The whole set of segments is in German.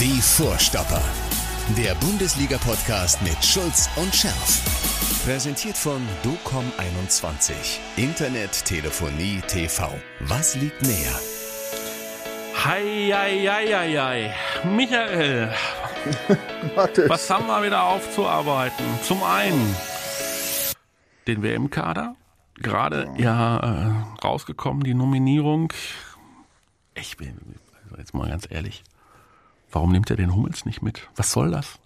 Die Vorstopper. Der Bundesliga-Podcast mit Schulz und Scherf. Präsentiert von DOCOM21. Internet, Telefonie, TV. Was liegt näher? Hei, hei, hei, hei, hei. Michael, was haben wir wieder aufzuarbeiten? Zum einen den WM-Kader, gerade ja äh, rausgekommen, die Nominierung. Ich bin jetzt mal ganz ehrlich. Warum nimmt er den Hummels nicht mit? Was soll das?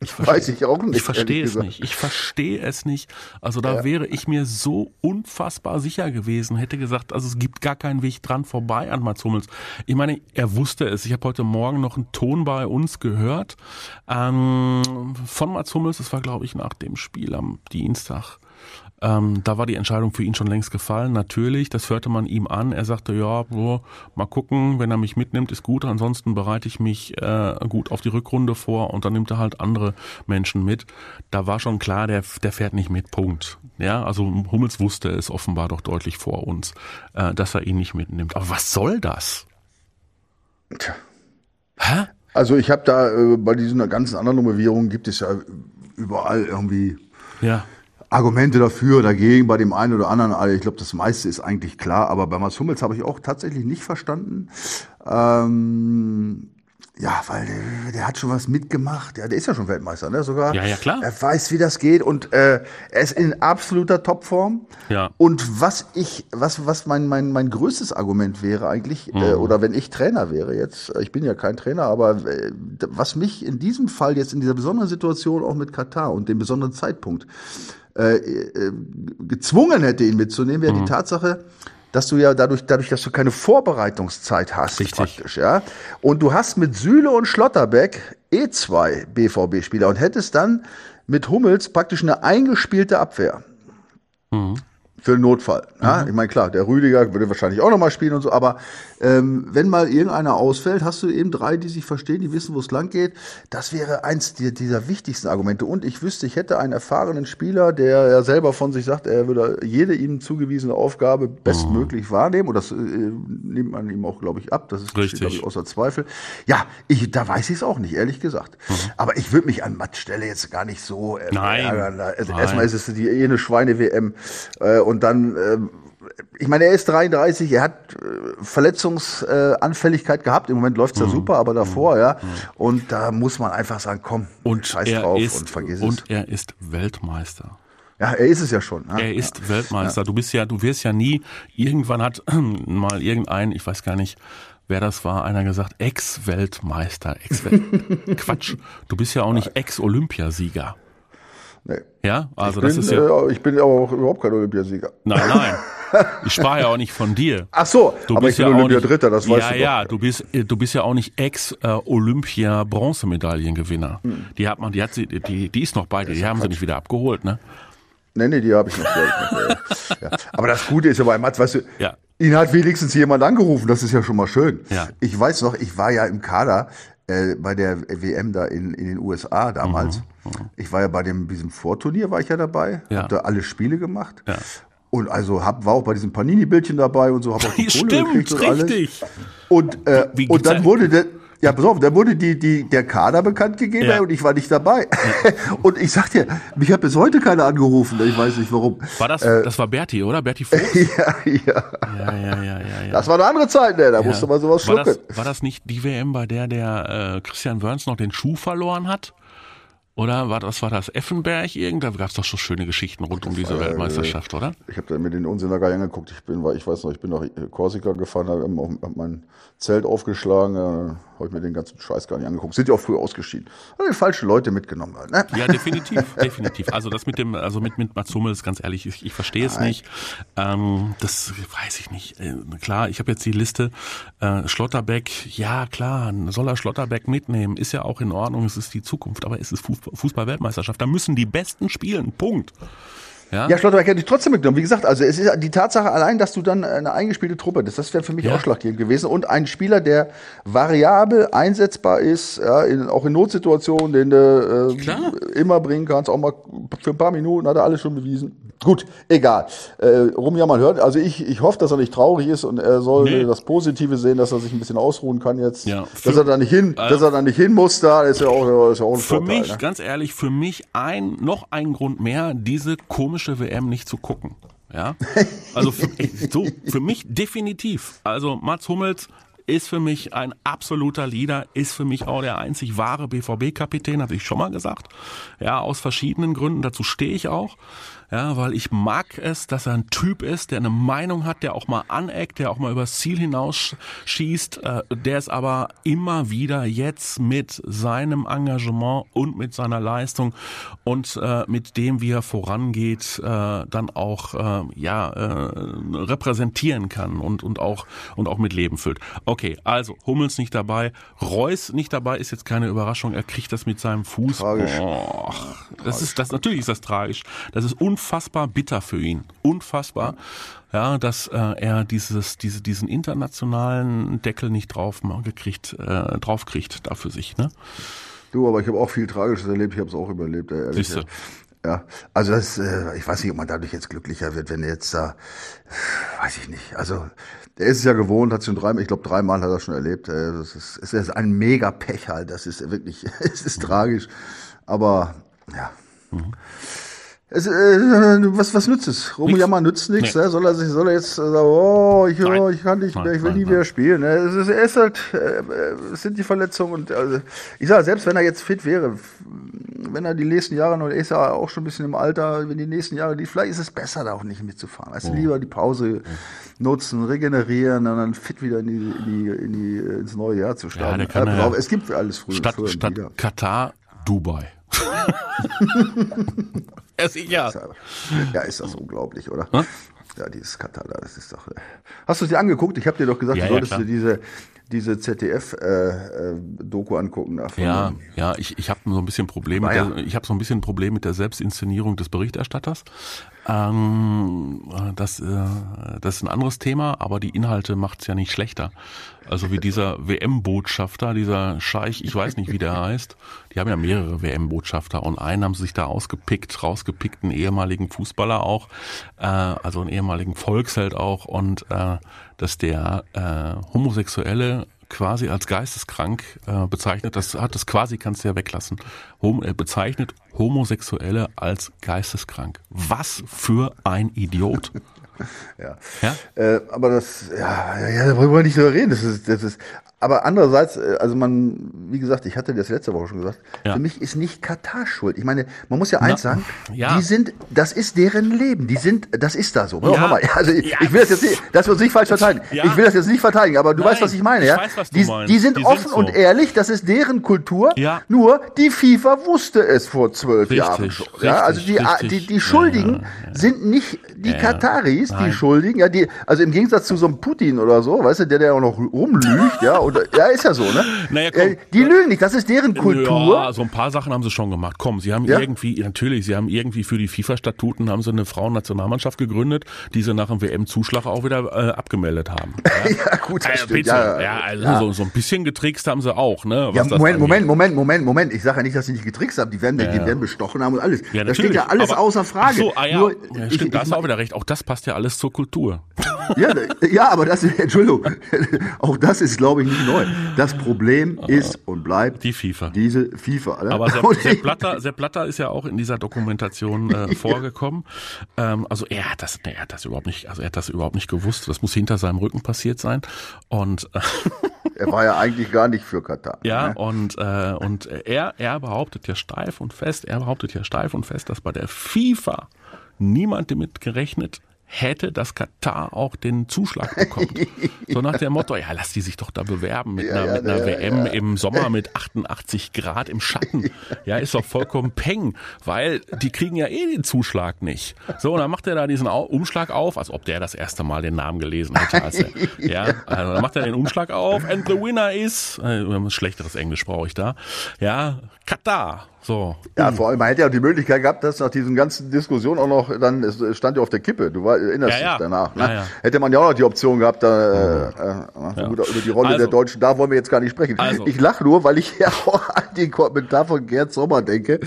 Ich verstehe, Weiß ich auch nicht. Ich verstehe es nicht. Ich verstehe es nicht. Also da ja. wäre ich mir so unfassbar sicher gewesen, hätte gesagt, also es gibt gar keinen Weg dran vorbei an Mats Hummels. Ich meine, er wusste es. Ich habe heute Morgen noch einen Ton bei uns gehört ähm, von Mats Hummels. Das war, glaube ich, nach dem Spiel am Dienstag. Ähm, da war die Entscheidung für ihn schon längst gefallen, natürlich. Das hörte man ihm an. Er sagte, ja, so, mal gucken, wenn er mich mitnimmt, ist gut. Ansonsten bereite ich mich äh, gut auf die Rückrunde vor und dann nimmt er halt andere Menschen mit. Da war schon klar, der, der fährt nicht mit, Punkt. Ja, also Hummels wusste es offenbar doch deutlich vor uns, äh, dass er ihn nicht mitnimmt. Aber was soll das? Tja. Hä? Also ich habe da äh, bei diesen ganzen anderen Nummerierungen gibt es ja überall irgendwie ja. Argumente dafür, dagegen, bei dem einen oder anderen. Also ich glaube, das meiste ist eigentlich klar. Aber bei Mats Hummels habe ich auch tatsächlich nicht verstanden. Ähm, ja, weil der, der, hat schon was mitgemacht. Ja, der ist ja schon Weltmeister, ne? Sogar. Ja, ja, klar. Er weiß, wie das geht und äh, er ist in absoluter Topform. Ja. Und was ich, was, was mein, mein, mein größtes Argument wäre eigentlich, äh, mhm. äh, oder wenn ich Trainer wäre jetzt, ich bin ja kein Trainer, aber äh, was mich in diesem Fall jetzt in dieser besonderen Situation auch mit Katar und dem besonderen Zeitpunkt äh, äh, gezwungen hätte, ihn mitzunehmen, wäre mhm. die Tatsache, dass du ja dadurch, dadurch, dass du keine Vorbereitungszeit hast, Richtig. praktisch, ja. Und du hast mit Süle und Schlotterbeck eh zwei BVB-Spieler und hättest dann mit Hummels praktisch eine eingespielte Abwehr. Mhm für den Notfall. Ja? Mhm. Ich meine, klar, der Rüdiger würde wahrscheinlich auch nochmal spielen und so, aber ähm, wenn mal irgendeiner ausfällt, hast du eben drei, die sich verstehen, die wissen, wo es lang geht. Das wäre eins dieser wichtigsten Argumente. Und ich wüsste, ich hätte einen erfahrenen Spieler, der ja selber von sich sagt, er würde jede ihm zugewiesene Aufgabe bestmöglich mhm. wahrnehmen. Und das äh, nimmt man ihm auch, glaube ich, ab. Das ist, Richtig. ich, außer Zweifel. Ja, ich, da weiß ich es auch nicht, ehrlich gesagt. Mhm. Aber ich würde mich an Matts Stelle jetzt gar nicht so äh, Nein. ärgern. Nein. Erstmal ist es die eine Schweine-WM. Äh, und dann, äh, ich meine, er ist 33, er hat äh, Verletzungsanfälligkeit gehabt. Im Moment läuft's ja mhm. super, aber davor, mhm. ja. Und da muss man einfach sagen, komm, und scheiß drauf ist, und vergiss und es. Und er ist Weltmeister. Ja, er ist es ja schon. Ne? Er ist ja. Weltmeister. Du bist ja, du wirst ja nie, irgendwann hat mal irgendein, ich weiß gar nicht, wer das war, einer gesagt, Ex-Weltmeister, Ex-Welt. Quatsch. Du bist ja auch nicht Ex-Olympiasieger. Nee. Ja, also ich das bin, ist ja. Äh, ich bin auch überhaupt kein Olympiasieger. Nein, nein. Ich sprach ja auch nicht von dir. Ach so, du aber bist ich bin ja Olympiadritter, das weißt ja, du Ja, ja, du bist, äh, du bist ja auch nicht Ex-Olympia-Bronzemedaillengewinner. Hm. Die hat man, die hat sie, die, die ist noch bei dir, die haben sie nicht wieder abgeholt, ne? Nee, nee, die habe ich noch. Ja. Aber das Gute ist ja bei Mats, weißt du, ja. ihn hat wenigstens jemand angerufen, das ist ja schon mal schön. Ja. Ich weiß noch, ich war ja im Kader äh, bei der WM da in, in den USA damals. Mhm. Mhm. Ich war ja bei dem, diesem Vorturnier war ich ja dabei, ja. hab da alle Spiele gemacht. Ja. Und also hab, war auch bei diesem Panini-Bildchen dabei und so, hab auch die Kohle Stimmt, gekriegt und richtig. alles. Und, äh, Wie, und dann wurde der, ja, pass auf, da wurde die, die, der Kader bekannt gegeben Ja. und ich war nicht dabei. und ich sag dir, mich hat bis heute keiner angerufen, ich weiß nicht warum. War das, Äh, das war Berti, oder? Berti Fuchs? ja, ja. Ja, ja, ja, ja, ja. Das war eine andere Zeit, ne? Da musste man sowas war schlucken. das, war das nicht die WM, bei der der äh, Christian Wörns noch den Schuh verloren hat? Oder war das, war das Effenberg irgend? Da gab es doch so schöne Geschichten rund um diese war, äh, Weltmeisterschaft, oder? Ich habe da mir den Unsinn da gar nicht angeguckt. Ich bin, weil ich weiß noch, ich bin nach Korsika gefahren, habe hab mein Zelt aufgeschlagen, äh, habe ich mir den ganzen Scheiß gar nicht angeguckt. Sind ja auch früh ausgeschieden. Habe die falschen Leute mitgenommen halt, ne? Ja, definitiv, definitiv. Also das mit dem, also mit, mit Mats Hummels, ganz ehrlich, ich, ich verstehe es nicht. Ähm, das weiß ich nicht. Äh, klar, ich habe jetzt die Liste. Äh, Schlotterbeck, ja klar, soll er Schlotterbeck mitnehmen, ist ja auch in Ordnung, es ist die Zukunft, aber es ist Fuß- Fußball-Weltmeisterschaft. Da müssen die Besten spielen, Punkt. Ja, Ja, Schlotterbeck hätte ich trotzdem mitgenommen. Wie gesagt, also es ist die Tatsache allein, dass du dann eine eingespielte Truppe bist, das wäre für mich Ja. ausschlaggebend gewesen. Und ein Spieler, der variabel einsetzbar ist, ja, in, auch in Notsituationen, den du äh, immer bringen kannst, auch mal für ein paar Minuten, hat er alles schon bewiesen. Gut, egal. Äh, rumjammern hört, also ich, ich hoffe, dass er nicht traurig ist und er soll Nee. äh, das Positive sehen, dass er sich ein bisschen ausruhen kann jetzt. Ja. Dass Für- er da nicht hin, dass er da nicht hin muss, da ist ja auch, ist ja auch ein Für Vorteil. mich, ne? ganz ehrlich, für mich ein, noch ein Grund mehr, diese komische WM nicht zu gucken. Ja, also für, so, für mich definitiv. Also Mats Hummels ist für mich ein absoluter Leader, ist für mich auch der einzig wahre BVB-Kapitän, hatte ich schon mal gesagt. Ja, aus verschiedenen Gründen, dazu stehe ich auch. Ja, weil ich mag es, dass er ein Typ ist, der eine Meinung hat, der auch mal aneckt, der auch mal übers Ziel hinausschießt, äh, der es aber immer wieder jetzt mit seinem Engagement und mit seiner Leistung und äh, mit dem, wie er vorangeht, äh, dann auch äh, ja äh, repräsentieren kann und und auch und auch mit Leben füllt. Okay, also Hummels nicht dabei, Reus nicht dabei, ist jetzt keine Überraschung. Er kriegt das mit seinem Fuß. Tragisch. Oh, das ist das natürlich ist das tragisch. Das ist unfassbar bitter für ihn. Unfassbar. Ja, dass äh, er dieses, diese, diesen internationalen Deckel nicht drauf gekriegt, äh, draufkriegt da für sich, ne? Du, aber ich habe auch viel Tragisches erlebt, ich habe es auch überlebt, ehrlich. Siehste. Ja, also das, äh, ich weiß nicht, ob man dadurch jetzt glücklicher wird, wenn er jetzt da, weiß ich nicht. Also er ist es ja gewohnt, hat schon dreimal, ich glaube dreimal hat er schon erlebt. Äh, Das ist, es ist ein mega Pech halt, das ist wirklich, es ist tragisch. Aber ja. Es, äh, was, was nützt es? Rumjammer nützt nichts. Nee. Ne? Soll er sich, soll er jetzt äh, sagen, oh, ich, oh, Nein. ich kann nicht mehr, ich will nein, nie nein. wieder spielen. Ne? Es, ist, er ist halt, äh, äh, es sind die Verletzungen und also, ich sage, selbst wenn er jetzt fit wäre, wenn er die nächsten Jahre noch, er ist ja auch schon ein bisschen im Alter, wenn die nächsten Jahre, die, vielleicht ist es besser, da auch nicht mitzufahren. Weißt du, lieber die Pause nutzen, regenerieren und dann fit wieder in die, in die, in die, äh, ins neue Jahr zu starten. der kann pass ja- es gibt alles früher, Statt, früher und statt. Katar, Dubai. ja, sicher. Ja, ist das unglaublich, oder? Hm? Ja, dieses Katar, da, das ist doch. äh, Hast du es dir angeguckt? Ich habe dir doch gesagt, Ja, du ja, solltest klar. dir diese, diese ZDF-Doku angucken. Da von Ja, dem- ja, ich, ich habe so ein bisschen Problem mit Ah, ja. der, ich habe so ein bisschen ein Problem mit der Selbstinszenierung des Berichterstatters. Ähm, das, äh, das ist ein anderes Thema, aber die Inhalte macht's ja nicht schlechter. Also wie dieser WM-Botschafter, dieser Scheich, ich weiß nicht, wie der heißt. Die haben ja mehrere WM-Botschafter und einen haben sie sich da ausgepickt, rausgepickt, einen ehemaligen Fußballer auch, äh, also einen ehemaligen Volksheld auch und äh, dass der äh, Homosexuelle quasi als geisteskrank äh, bezeichnet, das hat das quasi kannst du ja weglassen. Hom äh, bezeichnet Homosexuelle als geisteskrank. Was für ein Idiot. Ja. Ja? Äh, aber das, ja, ja, da wollen wir nicht drüber reden. Das ist, das ist, aber andererseits, äh, also man, wie gesagt, ich hatte das letzte Woche schon gesagt, Ja. für mich ist nicht Katar schuld. Ich meine, man muss ja eins sagen, ja. die sind, das ist deren Leben. Die sind, das ist da so. Ja. Also ich, ich will das jetzt nicht, dass wir uns nicht falsch verteidigen. Ich will das jetzt nicht verteidigen, aber du Nein, weißt, was ich meine, ich ja? weiß, was du die, die sind Die offen sind so. und ehrlich, das ist deren Kultur. Nur die FIFA wusste es vor zwölf Richtig, Jahren schon. Ja? Also die, richtig, die, die Schuldigen sind nicht die. Kataris, die. Schuldigen, ja, die, also im Gegensatz zu so einem Putin oder so, weißt du, der, der auch noch rumlügt, ja, oder, ja, ist ja so, ne? Naja, komm. Die lügen nicht, das ist deren Kultur. Ja, so ein paar Sachen haben sie schon gemacht. Komm, sie haben Ja. irgendwie, natürlich, sie haben irgendwie für die FIFA-Statuten haben sie eine Frauennationalmannschaft gegründet, die sie nach dem WM-Zuschlag auch wieder äh, abgemeldet haben. Ja, Ja, gut, das Also, stimmt. Ja, ja, also ja. So, so ein bisschen getrickst haben sie auch, ne? Ja, was das Moment. Moment, Moment, Moment, Moment. Ich sage ja nicht, dass sie nicht getrickst haben. Die werden, Ja, die ja. werden bestochen haben und alles. Ja, das steht ja alles Aber- außer Frage. So, ah, ja. Nur, ja, ich- stimmt, da hast du auch wieder recht. Auch das passt ja alles zur Kultur. Ja, ja, aber das ist, Entschuldigung, auch das ist, glaube ich, nicht neu. Das Problem ist und bleibt Die FIFA. diese FIFA. Ne? Aber Sepp, Sepp, Blatter, Sepp Blatter ist ja auch in dieser Dokumentation äh, vorgekommen. Ähm, also er hat das, er hat das überhaupt nicht, also er hat das überhaupt nicht gewusst. Das muss hinter seinem Rücken passiert sein. Und äh, er war ja eigentlich gar nicht für Katar. ja, Ne? und äh, und er er behauptet ja steif und fest, er behauptet ja steif und fest, dass bei der FIFA niemand damit gerechnet hätte, dass Katar auch den Zuschlag bekommt. so nach dem Motto, ja, lass die sich doch da bewerben mit einer, ja, mit einer ja, WM im Sommer mit 88 Grad im Schatten. Ja, ist doch vollkommen peng, weil die kriegen ja eh den Zuschlag nicht. So, und dann macht er da diesen Umschlag auf, als ob der das erste Mal den Namen gelesen hätte. Als er, ja, also dann macht er den Umschlag auf and the winner is, äh, schlechteres Englisch brauche ich da, ja, Katar. So. Ja, vor allem, man hätte ja die Möglichkeit gehabt, dass nach diesen ganzen Diskussionen auch noch, dann es stand ja auf der Kippe, du war, erinnerst Ja, dich ja. danach. Ne? Ja. Hätte man ja auch noch die Option gehabt, da, äh, äh, gut, über die Rolle Also- der Deutschen, da wollen wir jetzt gar nicht sprechen. Also- Ich lache nur, weil ich ja auch an den Kommentar von Gerd Sommer denke.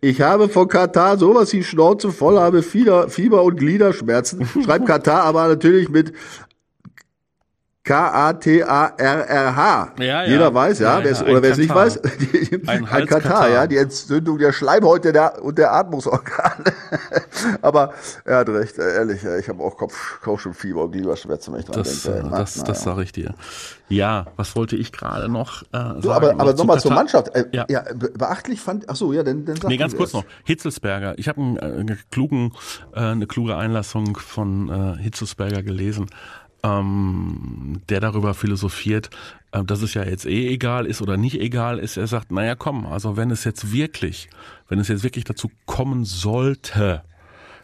Ich habe von Katar sowas die Schnauze voll, habe Fieber, Fieber und Gliederschmerzen. Schreibt Katar aber natürlich mit K-A-T-A-R-R-H. Ja, ja. Jeder weiß, ja, Ja, ja, oder wer es nicht weiß, die, Ein ein, Katar, ja, die Entzündung der Schleimhäute der, und der Atmungsorgane. Aber er hat recht, äh, ehrlich, äh, ich habe auch Kopf, Kopfschmerzen und Gliederschmerzen, wenn ich dran Das, denke. äh, Na, das, das sage ich dir. Ja, was wollte ich gerade noch äh, sagen? So, aber, aber nochmal zur? Mannschaft. Äh, Ja. ja. be beachtlich fand, ach so, ja, dann, dann sag Nee, du ganz kurz erst. noch. Hitzelsberger. Ich habe einen, äh, einen klugen, äh, eine kluge Einlassung von äh, Hitzelsberger gelesen, ähm, der darüber philosophiert, äh, dass es ja jetzt eh egal ist oder nicht egal ist. Er sagt, naja, komm, also wenn es jetzt wirklich, wenn es jetzt wirklich dazu kommen sollte,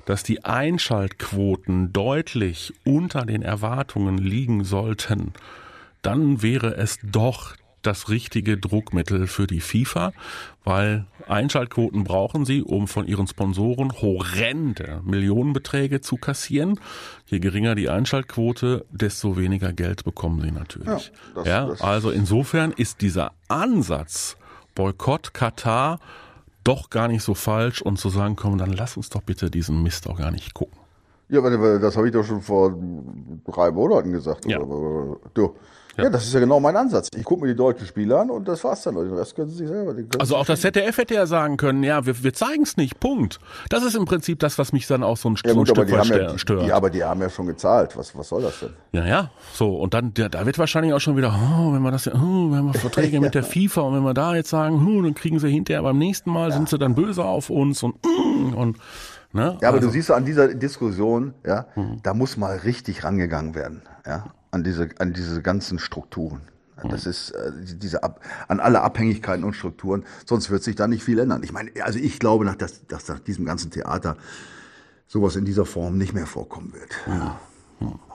dass die Einschaltquoten deutlich unter den Erwartungen liegen sollten, dann wäre es doch das richtige Druckmittel für die FIFA, weil Einschaltquoten brauchen sie, um von ihren Sponsoren horrende Millionenbeträge zu kassieren. Je geringer die Einschaltquote, desto weniger Geld bekommen sie natürlich. Ja, Ja, das- das- also insofern ist dieser Ansatz Boykott Katar doch gar nicht so falsch und zu sagen, komm, dann lass uns doch bitte diesen Mist auch gar nicht gucken. Ja, aber das habe ich doch schon vor drei Monaten gesagt. Ja. Du. Ja. das ist ja genau mein Ansatz. Ich gucke mir die deutschen Spiele an und das war's dann. Den Rest können sie sich selber. Also auch das ZDF hätte ja sagen können, ja, wir, wir zeigen es nicht, Punkt. Das ist im Prinzip das, was mich dann auch so ein, ja, gut, Stück weit ja, stört. die, aber die haben ja schon gezahlt. Was, was soll das denn? Ja, ja, so. Und dann, da, da wird wahrscheinlich auch schon wieder, oh, wenn wir das, oh, wir haben Verträge mit der FIFA und wenn wir da jetzt sagen, oh, dann kriegen sie hinterher beim nächsten Mal, sind sie dann böse auf uns und, mm, und, ne? Ja, aber also, du siehst an dieser Diskussion, ja, da muss mal richtig rangegangen werden, ja, an diese, an diese ganzen Strukturen. Das ist äh, diese Ab an alle Abhängigkeiten und Strukturen, sonst wird sich da nicht viel ändern. Ich meine, also ich glaube, nach dass, dass nach diesem ganzen Theater sowas in dieser Form nicht mehr vorkommen wird. Ja.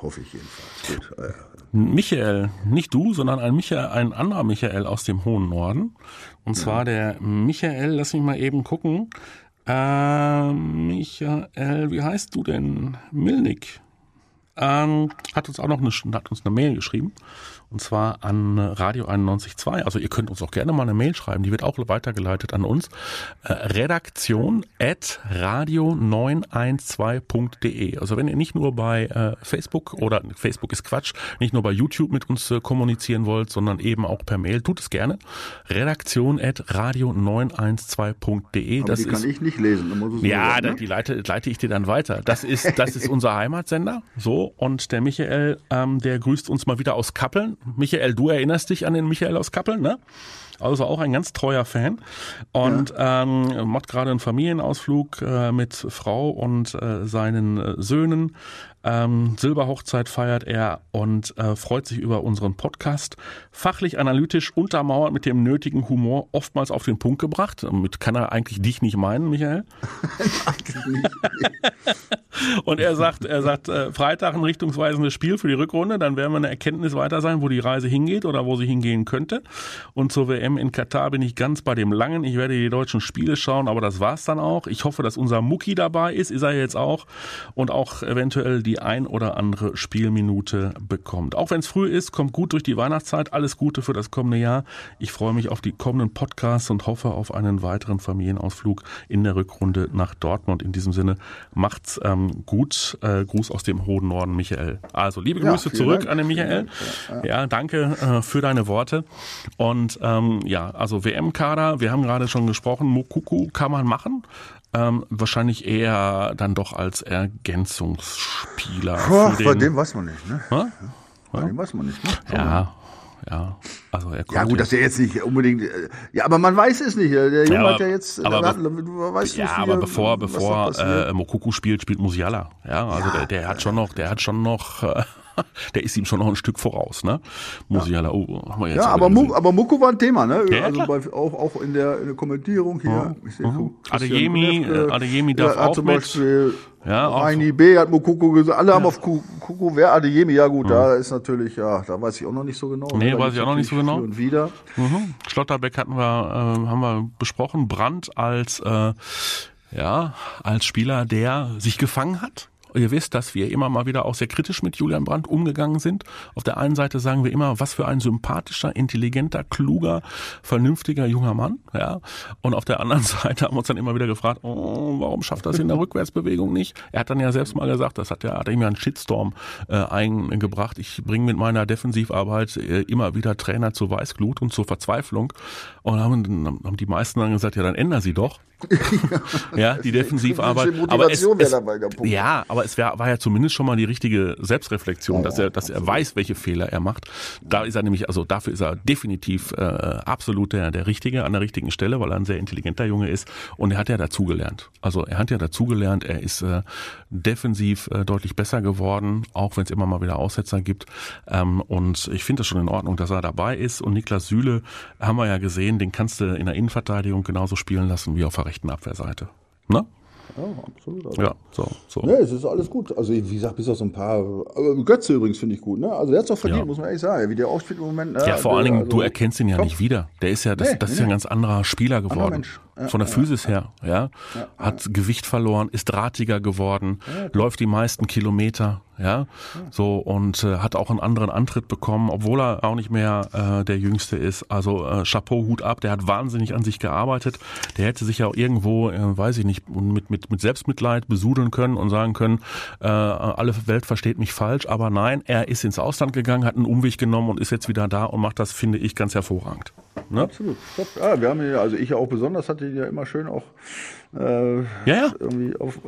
Hoffe ich jedenfalls. Gut, äh, Michael, nicht du, sondern ein Michael, ein anderer Michael aus dem hohen Norden. Und zwar der Michael, lass mich mal eben gucken. Äh, Michael, wie heißt du denn? Milnik. Ähm, hat uns auch noch eine, hat uns eine Mail geschrieben. Und zwar an Radio 91.2. Also ihr könnt uns auch gerne mal eine Mail schreiben. Die wird auch weitergeleitet an uns. Äh, Redaktion at radio912.de. Also wenn ihr nicht nur bei äh, Facebook oder Facebook ist Quatsch, nicht nur bei YouTube mit uns äh, kommunizieren wollt, sondern eben auch per Mail, tut es gerne. Redaktion at radio912.de. aber Das die kann ist ich nicht lesen. ja, da, ne? die leite, leite ich dir dann weiter. Das ist, das ist unser Heimatsender. So, und der Michael, ähm, der grüßt uns mal wieder aus Kappeln. Michael, du erinnerst dich an den Michael aus Kappeln, ne? Also auch ein ganz treuer Fan. Und ähm, macht gerade einen Familienausflug äh, mit Frau und äh, seinen äh, Söhnen. Ähm, Silberhochzeit feiert er und äh, freut sich über unseren Podcast. Fachlich, analytisch, untermauert mit dem nötigen Humor, oftmals auf den Punkt gebracht. Damit kann er eigentlich dich nicht meinen, Michael. Und er sagt, er sagt, äh, Freitag ein richtungsweisendes Spiel für die Rückrunde, dann werden wir eine Erkenntnis weiter sein, wo die Reise hingeht oder wo sie hingehen könnte. Und zur WM in Katar bin ich ganz bei dem Langen. Ich werde die deutschen Spiele schauen, aber das war's dann auch. Ich hoffe, dass unser Mucki dabei ist, ist er jetzt auch und auch eventuell die ein oder andere Spielminute bekommt. Auch wenn es früh ist, kommt gut durch die Weihnachtszeit. Alles Gute für das kommende Jahr. Ich freue mich auf die kommenden Podcasts und hoffe auf einen weiteren Familienausflug in der Rückrunde nach Dortmund. In diesem Sinne macht's ähm, gut. Äh, Gruß aus dem hohen Norden, Michael. Also liebe Ja, Grüße vielen zurück Dank. an den Michael. Ja, danke äh, für deine Worte. Und ähm, ja, also WM-Kader, wir haben gerade schon gesprochen, Mokuku kann man machen. Ähm, wahrscheinlich eher dann doch als Ergänzungsspieler. Boah, für bei den, dem weiß man nicht, ne? Hä? Bei dem weiß man nicht, ne? Ja, ja. Also er Ja gut, dass er jetzt nicht unbedingt. äh, Ja, aber man weiß es nicht. äh, Der Junge aber- hat ja jetzt. aber der be- hat- man weiß Ja, nicht, aber bevor, bevor äh, Mokuku spielt, spielt Musiala. Ja, also Ja. der, der hat schon noch, der hat schon noch, äh, der ist ihm schon noch ein Stück voraus, ne? Muss ja. ich ja, oh, haben wir jetzt ja aber, Mu aber Muko war ein Thema, ne? Ja, also bei, auch, auch in der, in der Kommentierung hier. Ja. Ich sehe mhm. Adeyemi, äh, Adeyemi darf ja, auch zum mit. Beispiel ja, Reini B hat Mukoko gesagt, alle ja. haben auf Kuku, wer Adeyemi, ja gut, mhm. da ist natürlich, ja, da weiß ich auch noch nicht so genau. Nee, weiß ich auch noch nicht so genau. Und wieder. Mhm. Schlotterbeck hatten wir, äh, haben wir besprochen, Brandt als, äh, ja, als Spieler, der sich gefangen hat ihr wisst, dass wir immer mal wieder auch sehr kritisch mit Julian Brandt umgegangen sind. Auf der einen Seite sagen wir immer, was für ein sympathischer, intelligenter, kluger, vernünftiger junger Mann. Ja. Und auf der anderen Seite haben wir uns dann immer wieder gefragt, oh, warum schafft das in der Rückwärtsbewegung nicht? Er hat dann ja selbst mal gesagt, das hat ja, hat ihm ja einen Shitstorm äh, eingebracht. Ich bringe mit meiner Defensivarbeit äh, immer wieder Trainer zur Weißglut und zur Verzweiflung. Und haben, haben die meisten dann gesagt, ja, dann änder sie doch. ja, die Defensivarbeit. Aber es, es, ja, aber es wär, war ja zumindest schon mal die richtige Selbstreflexion, oh, dass er, dass er weiß, welche Fehler er macht. Da ist er nämlich, also dafür ist er definitiv äh, absolut der, der Richtige an der richtigen Stelle, weil er ein sehr intelligenter Junge ist und er hat ja dazugelernt. Also er hat ja dazugelernt, er ist äh, defensiv äh, deutlich besser geworden, auch wenn es immer mal wieder Aussetzer gibt. Ähm, und ich finde es schon in Ordnung, dass er dabei ist. Und Niklas Süle haben wir ja gesehen, den kannst du in der Innenverteidigung genauso spielen lassen wie auf der rechten Abwehrseite. Ne? Ja, absolut. Also. Ja, so, so. Ne, es ist alles gut. Also, wie gesagt, bis auf so ein paar. Götze übrigens finde ich gut, ne? Also, der hat es auch verdient, ja. muss man ehrlich sagen. Wie der aufspielt im Moment. Ne? Ja, vor allen Dingen, also, du erkennst ihn ja top. nicht wieder. Der ist ja, das, nee, das ist nee. ja ein ganz anderer Spieler geworden. Ja, Von der Physis her, ja. Hat Gewicht verloren, ist drahtiger geworden, läuft die meisten Kilometer, ja, so und äh, hat auch einen anderen Antritt bekommen, obwohl er auch nicht mehr äh, der Jüngste ist. Also äh, Chapeau, Hut ab, der hat wahnsinnig an sich gearbeitet. Der hätte sich ja auch irgendwo, äh, weiß ich nicht, mit mit mit Selbstmitleid besudeln können und sagen können, äh, alle Welt versteht mich falsch, aber nein, er ist ins Ausland gegangen, hat einen Umweg genommen und ist jetzt wieder da und macht das, finde ich, ganz hervorragend. Ne? Absolut. Top. Ah, wir haben ja, also ich auch besonders hatte ihn ja immer schön auch äh, ja, ja. irgendwie auf,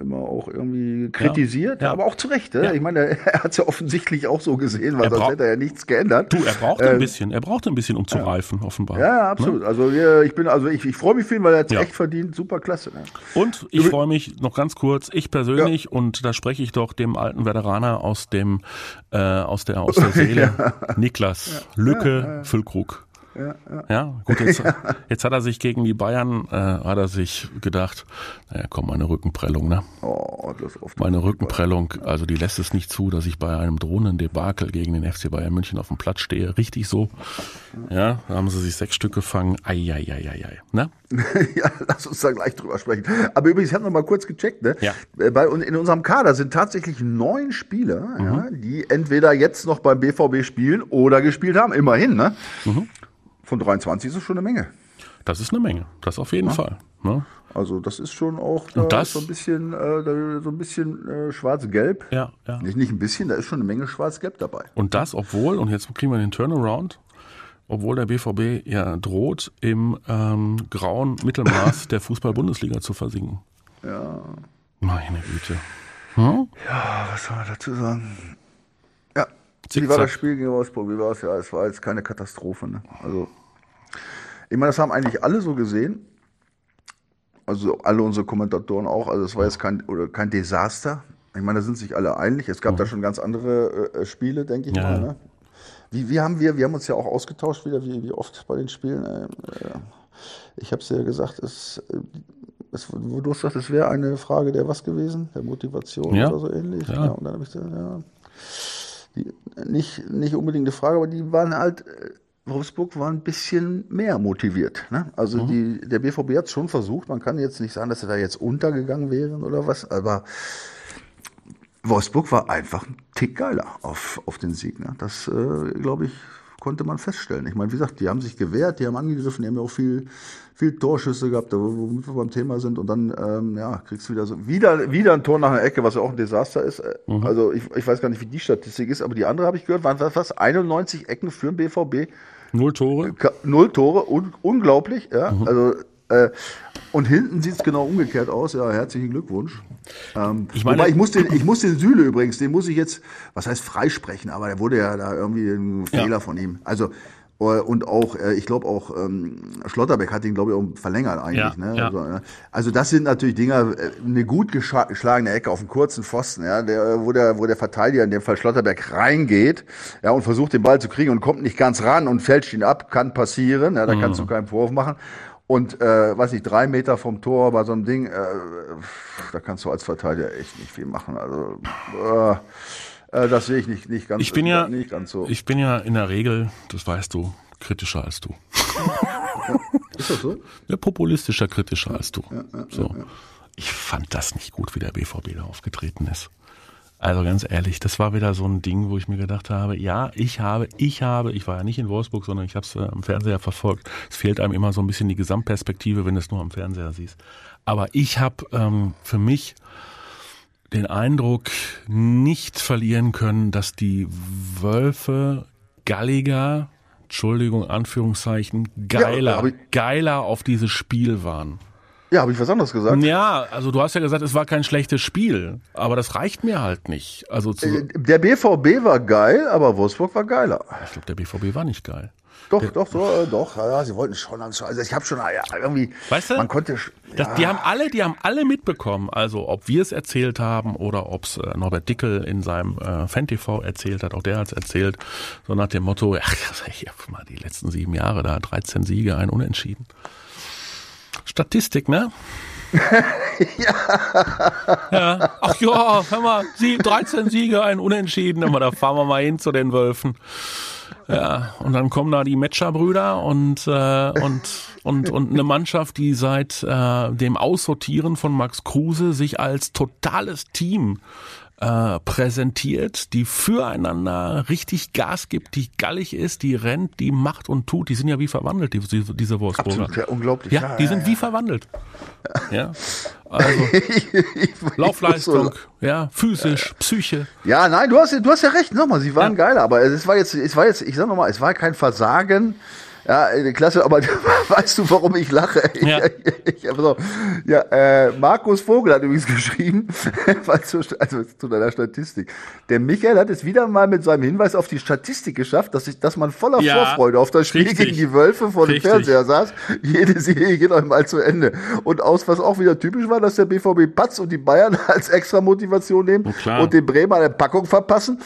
immer auch irgendwie kritisiert, ja, ja. aber auch zu Recht. Ja. Ich meine, er hat es ja offensichtlich auch so gesehen, weil sonst hätte er ja nichts geändert. Du, er braucht äh, ein bisschen, er braucht ein bisschen, um zu reifen, offenbar. Ja, absolut. Ne? Also ich bin, also ich, ich freue mich für ihn, weil er hat echt verdient, super klasse. Ne? Und ich freue mich noch ganz kurz, ich persönlich, und da spreche ich doch dem alten Veteraner aus dem äh, aus der aus der Seele, Niklas Lücke Füllkrug ja, ja. ja gut, jetzt, jetzt hat er sich gegen die Bayern, äh, hat er sich gedacht, naja, komm, meine Rückenprellung, ne? Oh, das oft meine Rückenprellung, also die lässt es nicht zu, dass ich bei einem drohenden Debakel gegen den FC Bayern München auf dem Platz stehe. Richtig so. Ja, da haben sie sich sechs Stück gefangen. Eieieiei, ne? ja, lass uns da gleich drüber sprechen. Aber übrigens, ich habe noch mal kurz gecheckt, ne? Ja. Äh, bei, in unserem Kader sind tatsächlich neun Spieler, mhm. ja, die entweder jetzt noch beim BVB spielen oder gespielt haben. Immerhin, ne? Mhm von 23 ist es schon eine Menge. Das ist eine Menge, das auf jeden ja. Fall. Ne? Also das ist schon auch da das, so ein bisschen, äh, so ein bisschen äh, schwarz-gelb. Ja, ja. Nicht, nicht ein bisschen, da ist schon eine Menge schwarz-gelb dabei. Und das, obwohl, und jetzt kriegen wir den Turnaround, obwohl der BVB ja droht, im ähm, grauen Mittelmaß der Fußball-Bundesliga zu versinken. Ja. Meine Güte. Hm? Ja, was soll man dazu sagen? Zickzack. Wie war das Spiel gegen Wolfsburg? Wie war es? Ja, es war jetzt keine Katastrophe. Ne? Also, ich meine, das haben eigentlich alle so gesehen. Also alle unsere Kommentatoren auch. Also es war jetzt kein, oder kein Desaster. Ich meine, da sind sich alle einig. Es gab mhm. da schon ganz andere äh, Spiele, denke ich ja. mal. Ne? Wie, wie haben wir, wir haben uns ja auch ausgetauscht wieder, wie, wie oft bei den Spielen. Äh, äh ich habe es ja gesagt, es, äh, es, wo du sagst, es wäre eine Frage der was gewesen, der Motivation ja. oder so ähnlich. Ja. ja und dann habe ich gesagt, ja die, nicht, nicht unbedingt eine Frage, aber die waren halt, äh, Wolfsburg war ein bisschen mehr motiviert. Ne? Also mhm. die, der BVB hat es schon versucht. Man kann jetzt nicht sagen, dass sie da jetzt untergegangen wären oder was, aber Wolfsburg war einfach ein Tick geiler auf, auf den Sieg. Ne? Das, äh, glaube ich, konnte man feststellen. Ich meine, wie gesagt, die haben sich gewehrt, die haben angegriffen, die haben ja auch viel, viel Torschüsse gehabt, womit wir beim Thema sind. Und dann, ähm, ja, kriegst du wieder so, wieder, wieder ein Tor nach einer Ecke, was ja auch ein Desaster ist. Mhm. Also, ich, ich weiß gar nicht, wie die Statistik ist, aber die andere habe ich gehört, waren was, 91 Ecken für den BVB. Null Tore? Null Tore, un unglaublich, ja. Mhm. Also, äh, und hinten sieht es genau umgekehrt aus. Ja, herzlichen Glückwunsch. Ähm, ich meine, wobei ich muss den, ich muss den Süle übrigens, den muss ich jetzt, was heißt freisprechen, aber der wurde ja da irgendwie ein Fehler ja. von ihm. Also Äh, und auch, äh, ich glaube auch, ähm, Schlotterbeck hat ihn, glaube ich, auch verlängert eigentlich. Ja, ne? ja. Also, äh, also, das sind natürlich Dinger, eine gut geschlagene Ecke auf einem kurzen Pfosten, ja, der, wo, der, wo der Verteidiger, in dem Fall Schlotterbeck, reingeht ja, und versucht den Ball zu kriegen und kommt nicht ganz ran und fälscht ihn ab, kann passieren, ja, da mhm. kannst du keinen Vorwurf machen. Und äh, weiß ich, drei Meter vom Tor bei so einem Ding, äh, da kannst du als Verteidiger echt nicht viel machen. Also äh, äh, das sehe ich nicht, nicht, ganz, ich bin ja, nicht ganz so. Ich bin ja in der Regel, das weißt du, kritischer als du. Ist das so? Ja, populistischer, kritischer als du. Ja, ja, so. Ja, ich fand das nicht gut, wie der BVB da aufgetreten ist. Also ganz ehrlich, das war wieder so ein Ding, wo ich mir gedacht habe, ja, ich habe, ich habe, ich war ja nicht in Wolfsburg, sondern ich habe es äh, am Fernseher verfolgt. Es fehlt einem immer so ein bisschen die Gesamtperspektive, wenn du es nur am Fernseher siehst. Aber ich habe ähm, für mich den Eindruck nicht verlieren können, dass die Wölfe galliger, Entschuldigung, Anführungszeichen, geiler, ja, geiler auf dieses Spiel waren. Ja, habe ich was anderes gesagt? Ja, also du hast ja gesagt, es war kein schlechtes Spiel, aber das reicht mir halt nicht. Also äh, der BVB war geil, aber Wolfsburg war geiler. Ich glaube, der BVB war nicht geil. Doch, der, doch, so, äh, doch. Ja, sie wollten schon. Also ich habe schon ja, irgendwie. Weißt du? Man konnte. Ja. Das, die haben alle, die haben alle mitbekommen. Also ob wir es erzählt haben oder ob es äh, Norbert Dickel in seinem äh, Fan TV erzählt hat. Auch der hat es erzählt. So nach dem Motto: Ach, ich habe mal die letzten sieben Jahre da 13 Siege, ein Unentschieden. Statistik, ne? ja. ja. Ach ja, hör mal, 13 Siege, ein Unentschieden. Aber da fahren wir mal hin zu den Wölfen. Ja, und dann kommen da die Metscher-Brüder und, äh, und, und, und eine Mannschaft, die seit äh, dem Aussortieren von Max Kruse sich als totales Team äh, präsentiert, die füreinander richtig Gas gibt, die gallig ist, die rennt, die macht und tut. Die sind ja wie verwandelt, die, diese Wolfsburger. Absolut, ja, unglaublich. Ja, ja die ja, sind wie verwandelt. Ja. Also Laufleistung, ja, physisch, Psyche. Ja, nein, du hast, du hast ja recht. Nochmal, sie waren geil, aber es war jetzt, es war jetzt, ich sag nochmal, es war kein Versagen ja, äh, klasse, aber weißt du, warum ich lache? Ja, ich, ich, so, ja äh, Markus Vogel hat übrigens geschrieben, also zu deiner Statistik. Der Michael hat es wieder mal mit seinem Hinweis auf die Statistik geschafft, dass, ich, dass man voller ja, Vorfreude auf das Spiel richtig, gegen die Wölfe vor dem Fernseher saß. Jede Serie geht einmal zu Ende. Und aus, was auch wieder typisch war, dass der BVB Patz und die Bayern als extra Motivation nehmen oh, und den Bremer eine Packung verpassen.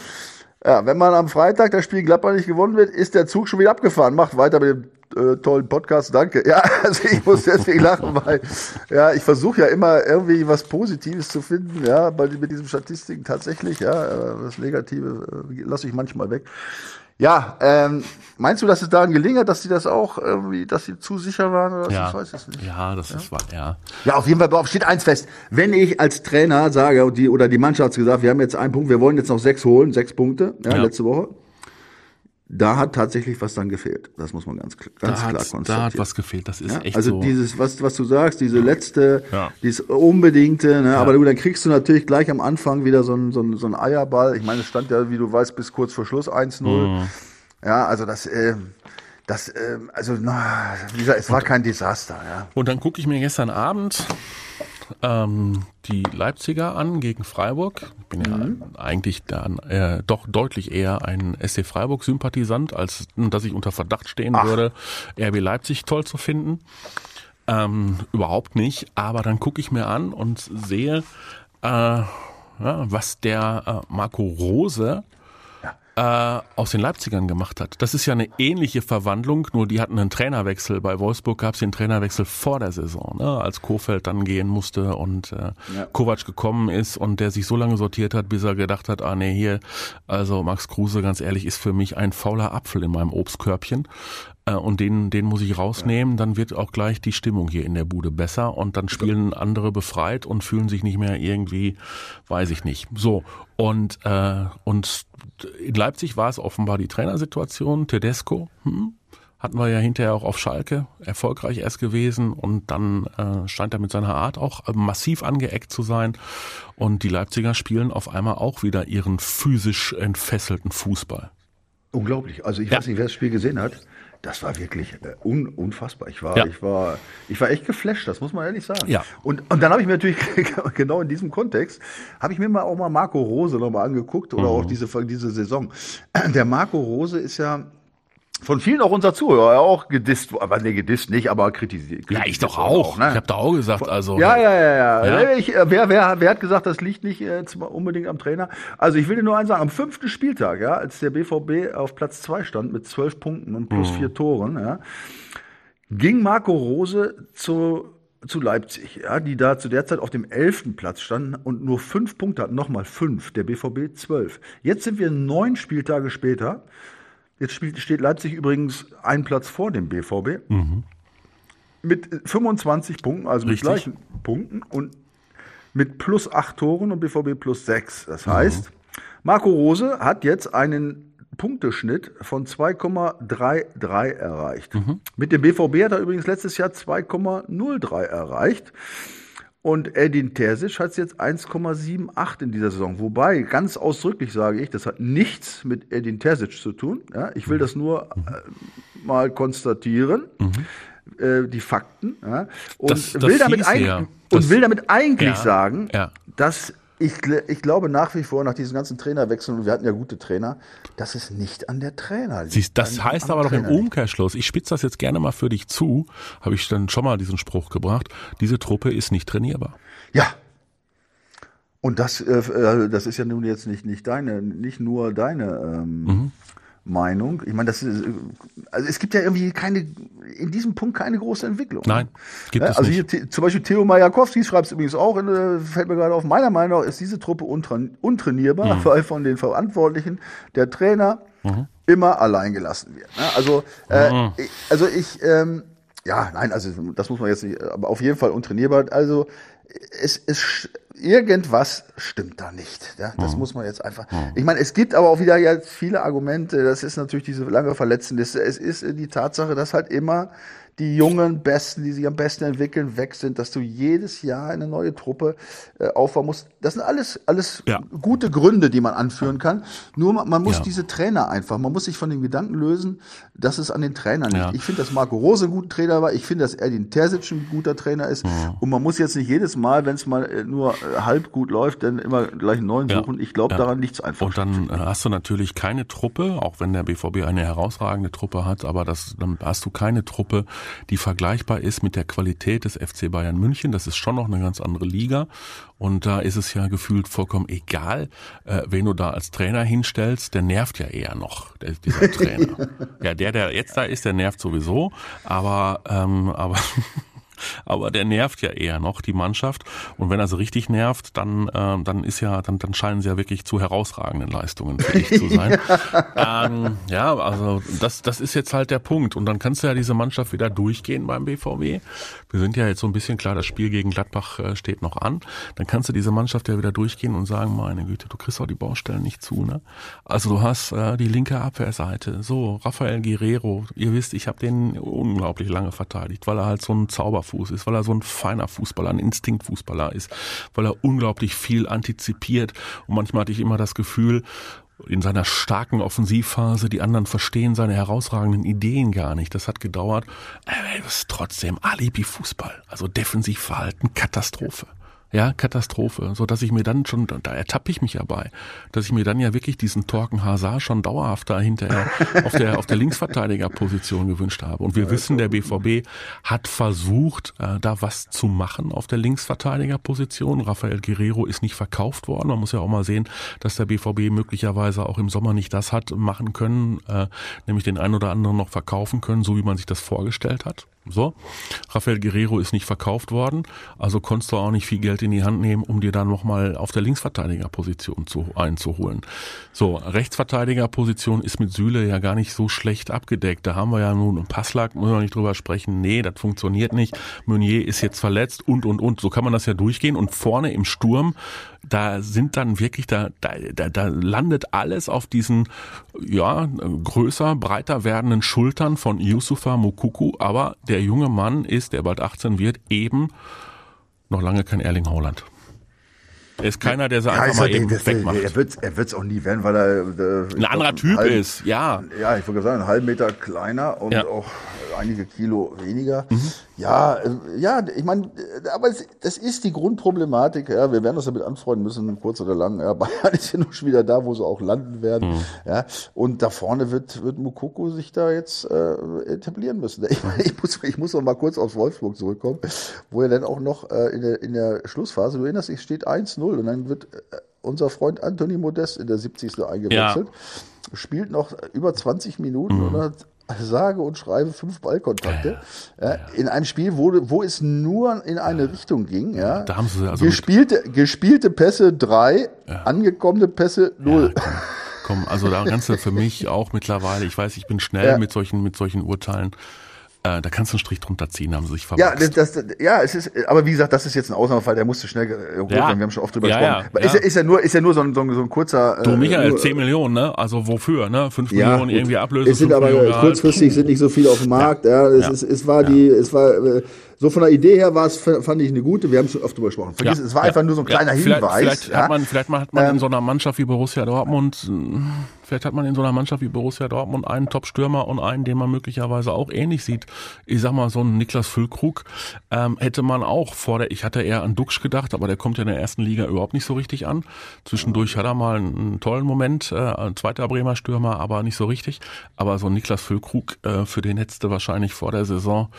Ja, wenn man am Freitag das Spiel Gladbach nicht gewonnen wird, ist der Zug schon wieder abgefahren. Macht weiter mit dem äh, tollen Podcast, danke. Ja, also ich muss deswegen lachen, weil ja, ich versuche ja immer irgendwie was Positives zu finden, ja, bei mit diesen Statistiken tatsächlich, ja, äh, das Negative äh, lasse ich manchmal weg. Ja, ähm, meinst du, dass es daran gelingen hat, dass sie das auch irgendwie, dass sie zu sicher waren oder ja. ich weiß es nicht. Ja, das ja? ist wahr, ja. Ja, auf jeden Fall steht eins fest. Wenn ich als Trainer sage, die, oder die Mannschaft gesagt, wir haben jetzt einen Punkt, wir wollen jetzt noch sechs holen, sechs Punkte, ja, ja. letzte Woche. Da hat tatsächlich was dann gefehlt. Das muss man ganz, ganz da klar konstatieren. Da hat was gefehlt. Das ist ja, echt also so. Also dieses, was, was du sagst, diese letzte, ja. dieses unbedingte, ne, ja. aber du, dann kriegst du natürlich gleich am Anfang wieder so ein, so ein, so ein Eierball. Ich meine, es stand ja, wie du weißt, bis kurz vor Schluss 1-0. Mhm. Ja, also das, äh, das, äh, also, na, wie gesagt, es war kein Desaster. Ja. Und dann gucke ich mir gestern Abend ähm, die Leipziger an gegen Freiburg. Ich bin mhm. ja eigentlich dann äh, doch deutlich eher ein SC Freiburg-Sympathisant, als dass ich unter Verdacht stehen Ach. würde, RB Leipzig toll zu finden. Ähm, überhaupt nicht. Aber dann gucke ich mir an und sehe, äh, ja, was der äh, Marco Rose äh, aus den Leipzigern gemacht hat. Das ist ja eine ähnliche Verwandlung, nur die hatten einen Trainerwechsel. Bei Wolfsburg gab es den Trainerwechsel vor der Saison, ne? als Kofeld dann gehen musste und äh, ja. Kovac gekommen ist und der sich so lange sortiert hat, bis er gedacht hat, ah nee, hier, also Max Kruse, ganz ehrlich, ist für mich ein fauler Apfel in meinem Obstkörbchen und den, den muss ich rausnehmen, dann wird auch gleich die Stimmung hier in der Bude besser und dann spielen andere befreit und fühlen sich nicht mehr irgendwie, weiß ich nicht. So, und, äh, und in Leipzig war es offenbar die Trainersituation, Tedesco, hm, hatten wir ja hinterher auch auf Schalke, erfolgreich erst gewesen und dann äh, scheint er mit seiner Art auch massiv angeeckt zu sein und die Leipziger spielen auf einmal auch wieder ihren physisch entfesselten Fußball. Unglaublich. Also ich ja. weiß nicht, wer das Spiel gesehen hat das war wirklich äh, un, unfassbar. Ich war, ja. ich war, ich war echt geflasht, das muss man ehrlich sagen. Ja. Und, und dann habe ich mir natürlich genau in diesem Kontext habe ich mir mal auch mal Marco Rose nochmal angeguckt oder mhm. auch diese diese Saison. Der Marco Rose ist ja von vielen auch unser Zuhörer auch gedisst, aber nee, gedisst nicht, aber kritisiert. Ja, ich doch auch. auch ne? Ich habe da auch gesagt, also. Ja, ja, ja, ja. ja? Ich, äh, wer, wer, wer hat gesagt, das liegt nicht äh, unbedingt am Trainer? Also ich will dir nur eins sagen, am fünften Spieltag, ja, als der BVB auf Platz zwei stand mit zwölf Punkten und plus mhm. vier Toren, ja, ging Marco Rose zu zu Leipzig, ja, die da zu der Zeit auf dem elften Platz standen und nur fünf Punkte hatten, nochmal fünf, der BVB zwölf. Jetzt sind wir neun Spieltage später Jetzt spielt, steht Leipzig übrigens einen Platz vor dem BVB. Mhm. Mit 25 Punkten, also Richtig. mit gleichen Punkten und mit plus 8 Toren und BVB plus 6. Das heißt, mhm. Marco Rose hat jetzt einen Punkteschnitt von 2,33 erreicht. Mhm. Mit dem BVB hat er übrigens letztes Jahr 2,03 erreicht. Und Edin Terzic hat jetzt 1,78 in dieser Saison. Wobei, ganz ausdrücklich sage ich, das hat nichts mit Edin Terzic zu tun. Ja, ich will das nur äh, mal konstatieren. Mhm. Äh, die Fakten. Ja, und, das, das will damit ja. und will damit eigentlich sagen, dass ich, ich glaube nach wie vor, nach diesen ganzen Trainerwechseln, und wir hatten ja gute Trainer, dass es nicht an der Trainer liegt. Siehst, das an, heißt aber doch im Umkehrschluss, ich spitze das jetzt gerne mal für dich zu, habe ich dann schon mal diesen Spruch gebracht, diese Truppe ist nicht trainierbar. Ja. Und das, äh, äh das ist ja nun jetzt nicht, nicht deine, nicht nur deine ähm, mhm. Meinung. Ich meine, das ist, also es gibt ja irgendwie keine, in diesem Punkt keine große Entwicklung. Nein, gibt ja, es also nicht. Hier, zum Beispiel Theo Majakowski schreibt es übrigens auch, äh, fällt mir gerade auf, meiner Meinung nach ist diese Truppe untrainierbar, mhm. weil von den Verantwortlichen der Trainer mhm. immer allein gelassen wird. Ne? Also, äh, mhm. ich, also ich, ähm, ja, nein, also das muss man jetzt nicht, aber auf jeden Fall untrainierbar. Also es, es irgendwas stimmt da nicht. Ja? Das mhm. muss man jetzt einfach. Mhm. Ich meine, es gibt aber auch wieder jetzt viele Argumente. Das ist natürlich diese lange Verletztenliste. Es ist die Tatsache, dass halt immer die jungen Besten, die sich am besten entwickeln, weg sind, dass du jedes Jahr eine neue Truppe äh, aufbauen musst. Das sind alles, alles ja. gute Gründe, die man anführen kann. Nur man, man muss ja. diese Trainer einfach, man muss sich von dem Gedanken lösen, dass es an den Trainern liegt. Ja. Ich finde, dass Marco Rose ein guter Trainer war. Ich finde, dass Erdin Terzic ein guter Trainer ist. Und man muss jetzt nicht jedes Mal, wenn es mal äh, nur äh, halb gut läuft, dann immer gleich einen neuen suchen. Ich glaube, daran nichts einfach. Und dann äh, hast du natürlich keine Truppe, auch wenn der BVB eine herausragende Truppe hat, aber das, dann hast du keine Truppe, die vergleichbar ist mit der Qualität des FC Bayern München. Das ist schon noch eine ganz andere Liga. Und da ist es ja gefühlt vollkommen egal, äh, wen du da als Trainer hinstellst. Der nervt ja eher noch, der, dieser Trainer. ja, der, der jetzt da ist, der nervt sowieso. Aber, ähm, aber aber der nervt ja eher noch die Mannschaft. Und wenn er so richtig nervt, dann, äh, dann ist ja, dann, dann scheinen sie ja wirklich zu herausragenden Leistungen fähig zu sein. ähm, ja, also das, das ist jetzt halt der Punkt. Und dann kannst du ja diese Mannschaft wieder durchgehen beim BVB. Wir sind ja jetzt so ein bisschen klar, das Spiel gegen Gladbach äh, steht noch an. Dann kannst du diese Mannschaft ja wieder durchgehen und sagen, meine Güte, du kriegst auch die Baustellen nicht zu. Ne? Also du hast äh, die linke Abwehrseite. So, Rafael Guerrero, ihr wisst, ich habe den unglaublich lange verteidigt, weil er halt so ein Zauber Fuß ist, weil er so ein feiner Fußballer, ein Instinktfußballer ist, weil er unglaublich viel antizipiert. Und manchmal hatte ich immer das Gefühl, in seiner starken Offensivphase, die anderen verstehen seine herausragenden Ideen gar nicht. Das hat gedauert. Es ist trotzdem Alibi-Fußball. Also Defensivverhalten, Katastrophe ja, Katastrophe, so dass ich mir dann schon, da ertappe ich mich ja bei, dass ich mir dann ja wirklich diesen Torken Hazard schon dauerhaft da hinterher auf der, auf der Linksverteidigerposition gewünscht habe. Und wir wissen, der BVB hat versucht, äh, da was zu machen auf der Linksverteidigerposition. Rafael Guerrero ist nicht verkauft worden. Man muss ja auch mal sehen, dass der BVB möglicherweise auch im Sommer nicht das hat machen können, äh, nämlich den einen oder anderen noch verkaufen können, so wie man sich das vorgestellt hat. So, Rafael Guerrero ist nicht verkauft worden, also konntest du auch nicht viel Geld in die Hand nehmen, um dir dann nochmal auf der Linksverteidigerposition zu, einzuholen. So, Rechtsverteidigerposition ist mit Süle ja gar nicht so schlecht abgedeckt. Da haben wir ja nun einen Passlack, müssen wir nicht drüber sprechen. Nee, das funktioniert nicht. Meunier ist jetzt verletzt und, und, und. So kann man das ja durchgehen. Und vorne im Sturm da sind dann wirklich, da, da, da landet alles auf diesen ja, größer, breiter werdenden Schultern von Yusufa Mukuku, aber der junge Mann ist, der bald 18 wird, eben noch lange kein Erling Haaland. Er ist keiner, der sie ja, einfach mal eben das, wegmacht. Er wird er wird's auch nie werden, weil er äh, ein anderer Typ halb, ist, ja. Ja, ich würde sagen, einen halben Meter kleiner und ja. auch einige Kilo weniger. Mhm. Ja, äh, ja, ich meine, äh, aber das ist die Grundproblematik. Ja, wir werden uns damit anfreunden müssen, kurz oder lang. Ja, Bayern ist ja noch schon wieder da, wo sie auch landen werden. Mhm. Ja, und da vorne wird, wird Mukoko sich da jetzt äh, etablieren müssen. Ich, meine, ich, muss, ich muss noch mal kurz auf Wolfsburg zurückkommen, wo er dann auch noch äh, in, der, in der Schlussphase, du erinnerst dich, steht 1-0 und dann wird äh, unser Freund Anthony Modest in der 70. eingewechselt. Ja. Spielt noch über 20 Minuten mhm. und hat sage und schreibe fünf Ballkontakte ja, ja, ja. in einem Spiel, wo, wo es nur in eine Richtung ging. Ja. Da haben sie also gespielte, gespielte Pässe drei, angekommene Pässe null. Komm, komm, also da kannst du für mich auch mittlerweile, ich weiß, ich bin schnell mit solchen mit solchen Urteilen. Äh, da kannst du einen Strich drunter ziehen, haben sie sich verpasst. Ja, das, das, ja, es ist, aber wie gesagt, das ist jetzt ein Ausnahmefall, der musste schnell geholt ja. werden. Wir haben schon oft drüber ja, gesprochen. Ja, ist, ja. ist ja nur, ist ja nur so ein, so ein, so ein kurzer. Du, Michael, äh, 10 Millionen, ne? Also wofür, ne? 5 ja, Millionen irgendwie Ablöse. Es sind aber Millionen kurzfristig sind nicht so viele auf dem Markt. Ja, es, Ist, es war die, es war, äh, so von der Idee her war es, fand ich eine gute. Wir haben schon oft drüber gesprochen. Vergiss, ja, es war ja, einfach nur so ein kleiner vielleicht, Hinweis. Vielleicht, hat man, vielleicht hat man ähm, in so einer Mannschaft wie Borussia Dortmund, vielleicht hat man in so einer Mannschaft wie Borussia Dortmund einen Top-Stürmer und einen, den man möglicherweise auch ähnlich sieht. Ich sag mal, so einen Niklas Füllkrug ähm, hätte man auch vor der, ich hatte eher an Duxch gedacht, aber der kommt ja in der ersten Liga überhaupt nicht so richtig an. Zwischendurch hat er mal einen, tollen Moment, äh, ein zweiter Bremer Stürmer, aber nicht so richtig. Aber so ein Niklas Füllkrug, äh, für den hättest du wahrscheinlich vor der Saison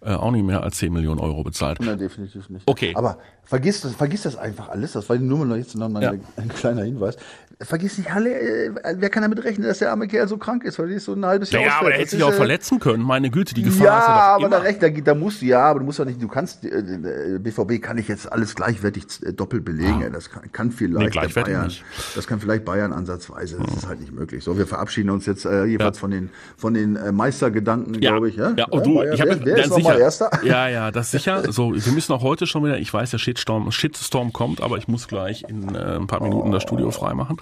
äh, auch nicht mehr als 10 Millionen Euro bezahlt. Nein, definitiv nicht. Okay. Aber vergiss das, vergiss das einfach alles. Das war nur mal jetzt noch mal ja. ein kleiner Hinweis vergiss nicht, Halle, äh, wer kann damit rechnen, dass der arme Kerl so krank ist, weil die ist so ein halbes Jahr Ja, aber er hätte sich auch äh, verletzen können, meine Güte, die Gefahr ja, ist ja doch aber immer. Da, recht, da, da musst du, ja, aber du musst doch nicht, du kannst, äh, BVB kann ich jetzt alles gleichwertig äh, doppelt belegen, ja. das kann, kann vielleicht nee, Bayern, nicht. das kann vielleicht Bayern ansatzweise, das mhm. ist halt nicht möglich. So, wir verabschieden uns jetzt äh, jeweils ja. von den, von den äh, Meistergedanken, ja. glaube ich, ja? Ja, und du, Bayern, ich habe wer, wer ist sicher, Erster? Ja, ja, das sicher, so, wir müssen auch heute schon wieder, ich weiß, der Shitstorm, Shitstorm kommt, aber ich muss gleich in äh, ein paar Minuten oh. das Studio freimachen.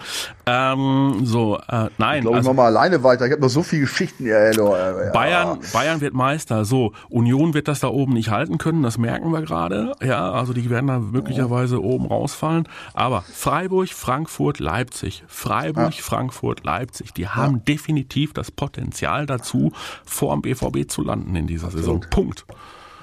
Ähm, so, äh, nein. Ich glaube, also, ich mal alleine weiter. Ich habe noch so viele Geschichten. Ja, ja. Bayern, Bayern wird Meister. So, Union wird das da oben nicht halten können. Das merken wir gerade. Ja, also die werden da möglicherweise oben rausfallen. Aber Freiburg, Frankfurt, Leipzig. Freiburg, ja. Frankfurt, Leipzig. Die haben ja. definitiv das Potenzial dazu, vor dem BVB zu landen in dieser. Saison. Punkt.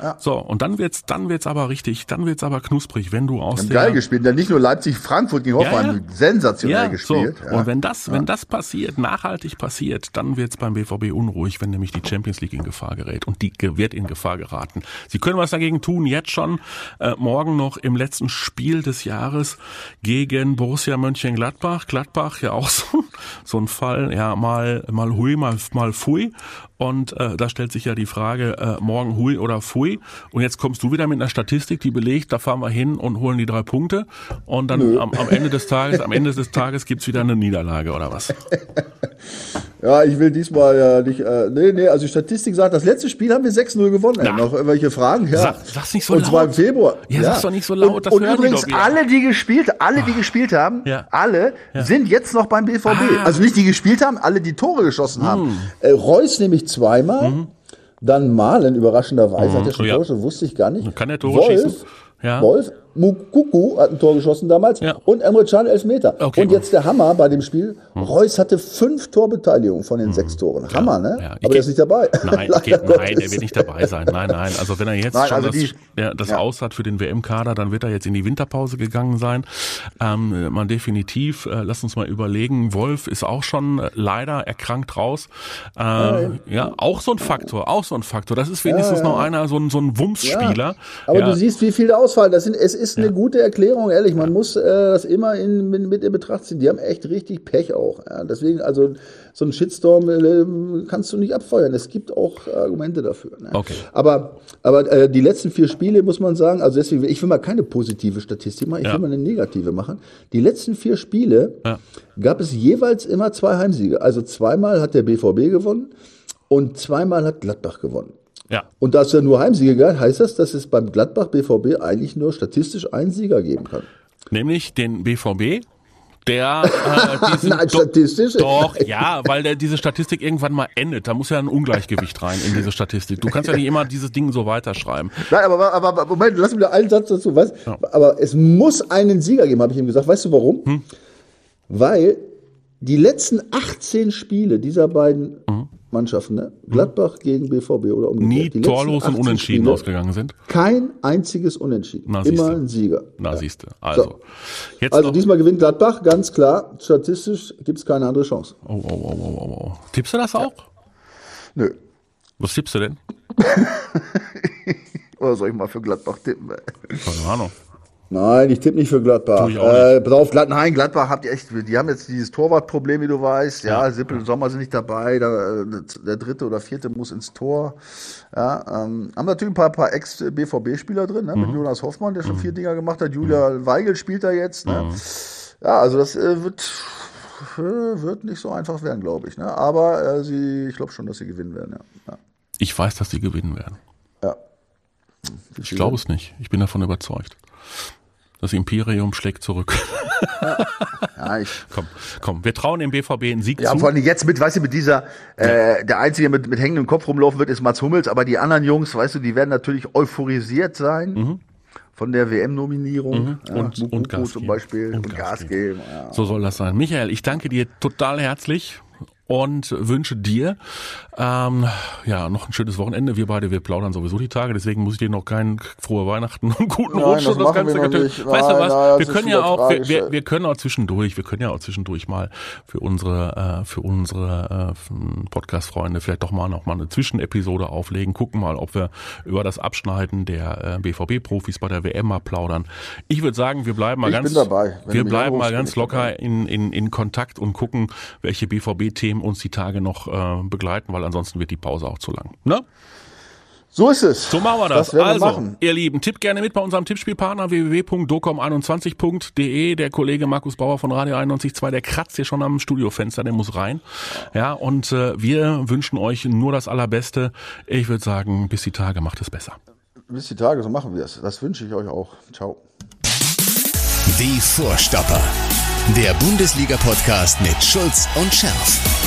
Ja. So, und dann wird's, dann wird's aber richtig, dann wird's aber knusprig, wenn du aus der geil gespielt, denn nicht nur Leipzig, Frankfurt gegen Hoffenheim, ja, ja. sensationell ja, gespielt. So. Und wenn das, wenn das passiert, nachhaltig passiert, dann wird's beim BVB unruhig, wenn nämlich die Champions League in Gefahr gerät und die wird in Gefahr geraten. Sie können was dagegen tun, jetzt schon, äh, morgen noch im letzten Spiel des Jahres gegen Borussia Mönchengladbach. Gladbach ja auch so, so ein Fall, ja, mal, mal hui, mal, mal fui. Und äh, da stellt sich ja die Frage, äh, morgen hui oder fui. Und jetzt kommst du wieder mit einer Statistik, die belegt, da fahren wir hin und holen die drei Punkte. Und dann am, am, Ende des Tages, am Ende des Tages gibt's wieder eine Niederlage oder was? Ja, ich will diesmal ja nicht. Äh, nee, nee, also die Statistik sagt, das letzte Spiel haben wir 6-0 gewonnen. Na, noch irgendwelche Fragen? Ja. Sag, sag's nicht so und laut. Und zwar im Februar. Ja, ja. sag's doch nicht so laut. Und, und übrigens, die alle, die gespielt, alle, die gespielt haben, ja. alle ja. sind jetzt noch beim BVB. Ah. Also nicht die gespielt haben, alle, die Tore geschossen hm. haben. Äh, Reus nämlich zweimal. Mhm. Dann Malen, überraschenderweise, mhm. hat er schon Tore, ja. wusste ich gar nicht. Kann der Tore Wolf, schießen? Ja. Wolf, Mukuku hat ein Tor geschossen damals ja. und Emre Can Elfmeter. Okay, und jetzt der Hammer bei dem Spiel. Hm. Reus hatte fünf Torbeteiligungen von den hm. sechs Toren. Hammer, ne? Ja, Aber der ist nicht dabei. Nein, geht, nein, er wird nicht dabei sein. Nein, nein. Also wenn er jetzt nein, schon also das, die, ja, das ja. aus hat für den WM-Kader, dann wird er jetzt in die Winterpause gegangen sein. Ähm, man definitiv, äh, lass uns mal überlegen, Wolf ist auch schon äh, leider erkrankt raus. Äh, ja, auch so ein Faktor, auch so ein Faktor. Das ist wenigstens noch einer, so ein, so ein Wumms-Spieler. Aber du siehst, wie viele ausfallen. Das sind, es ist ist eine gute Erklärung, ehrlich. Man muss äh, das immer in, mit, mit in Betracht ziehen. Die haben echt richtig Pech auch. Ja. Deswegen, also so ein Shitstorm äh, kannst du nicht abfeuern. Es gibt auch Argumente dafür. Ne? Okay. Aber, aber äh, die letzten vier Spiele muss man sagen, also deswegen, ich will mal keine positive Statistik machen, ich ja. will mal eine negative machen. Die letzten vier Spiele ja. gab es jeweils immer zwei Heimsiege. Also zweimal hat der BVB gewonnen und zweimal hat Gladbach gewonnen. Ja. Und da es ja nur Heimsieger gab, heißt das, dass es beim Gladbach BVB eigentlich nur statistisch einen Sieger geben kann. Nämlich den BVB, der äh, diesen, Nein, statistisch. Doch, ja, weil der, diese Statistik irgendwann mal endet. Da muss ja ein Ungleichgewicht rein in diese Statistik. Du kannst ja nicht immer dieses Ding so weiterschreiben. Nein, aber, aber, aber Moment, lass mir einen Satz dazu. Weißt? Ja. Aber es muss einen Sieger geben, habe ich ihm gesagt. Weißt du warum? Hm? Weil die letzten 18 Spiele dieser beiden mhm. Mannschaften, ne? Gladbach gegen BVB oder umgekehrt, nie torlos und unentschieden Spiele, ausgegangen sind. Kein einziges Unentschieden. Na, Immer ein Sieger. Na, ja. siehst du. Also, so. Jetzt also diesmal gewinnt Gladbach, ganz klar. Statistisch gibt es keine andere Chance. Oh, oh, oh, oh, oh. oh. Tippst du das auch? Ja. Nö. Was tippst du denn? Oder soll ich mal für Gladbach tippen? Keine Ahnung. Nein, ich tippe nicht für Gladbach. Ich äh, drauf, nein, Gladbach habt ihr echt, die haben jetzt dieses Torwartproblem, wie du weißt. Ja, ja. Sippel und Sommer sind nicht dabei. Der, der, dritte oder vierte muss ins Tor. Ja, ähm, haben natürlich ein paar, paar Ex-BVB-Spieler drin, ne? mit mhm. Jonas Hoffmann, der schon mhm. vier Dinger gemacht hat. Julia mhm. Weigel spielt da jetzt. Ne? Mhm. Ja, also das äh, wird, äh, wird nicht so einfach werden, glaube ich. Ne? Aber äh, sie, ich glaube schon, dass sie gewinnen werden. Ja. ja. Ich weiß, dass sie gewinnen werden. Ja. Ich glaube es nicht. Ich bin davon überzeugt. Das Imperium schlägt zurück. Ja, ich komm, komm, wir trauen dem BVB einen Sieg ja, zu. Ja, vor allem jetzt mit, weißt du, mit dieser, äh, der Einzige, der mit, mit hängendem Kopf rumlaufen wird, ist Mats Hummels, aber die anderen Jungs, weißt du, die werden natürlich euphorisiert sein. Mhm. Von der WM-Nominierung mhm. ja, und, Mukuku und Gas zum Beispiel und, und Gas, Gas geben. Ja. So soll das sein. Michael, ich danke dir total herzlich und wünsche dir ähm, ja noch ein schönes Wochenende. Wir beide, wir plaudern sowieso die Tage, deswegen muss ich dir noch keinen frohe Weihnachten und guten Nein, Rutsch und das ganze Getö. Weißt du was? Nein, wir können ja auch, wir, wir, wir, können auch zwischendurch, wir können ja auch zwischendurch mal für unsere äh, für unsere äh, Podcast-Freunde vielleicht doch mal noch mal eine Zwischenepisode auflegen, gucken mal, ob wir über das Abschneiden der äh, BVB-Profis bei der WM mal plaudern. Ich würde sagen, wir bleiben mal ich ganz, wir bleiben mal ganz locker in, in, in Kontakt und gucken, welche BVB-Themen Themen uns die Tage noch äh, begleiten, weil ansonsten wird die Pause auch zu lang. Ne? So ist es. So machen wir das. das also, wir ihr Lieben, tippt gerne mit bei unserem Tippspielpartner www.docom21.de. Der Kollege Markus Bauer von Radio 91.2, der kratzt hier schon am Studiofenster, der muss rein. Ja, und äh, wir wünschen euch nur das Allerbeste. Ich würde sagen, bis die Tage, macht es besser. Bis die Tage, so machen wir es. Das wünsche ich euch auch. Ciao. Die Vorstopper. Der Bundesliga-Podcast mit Schulz und Scherf.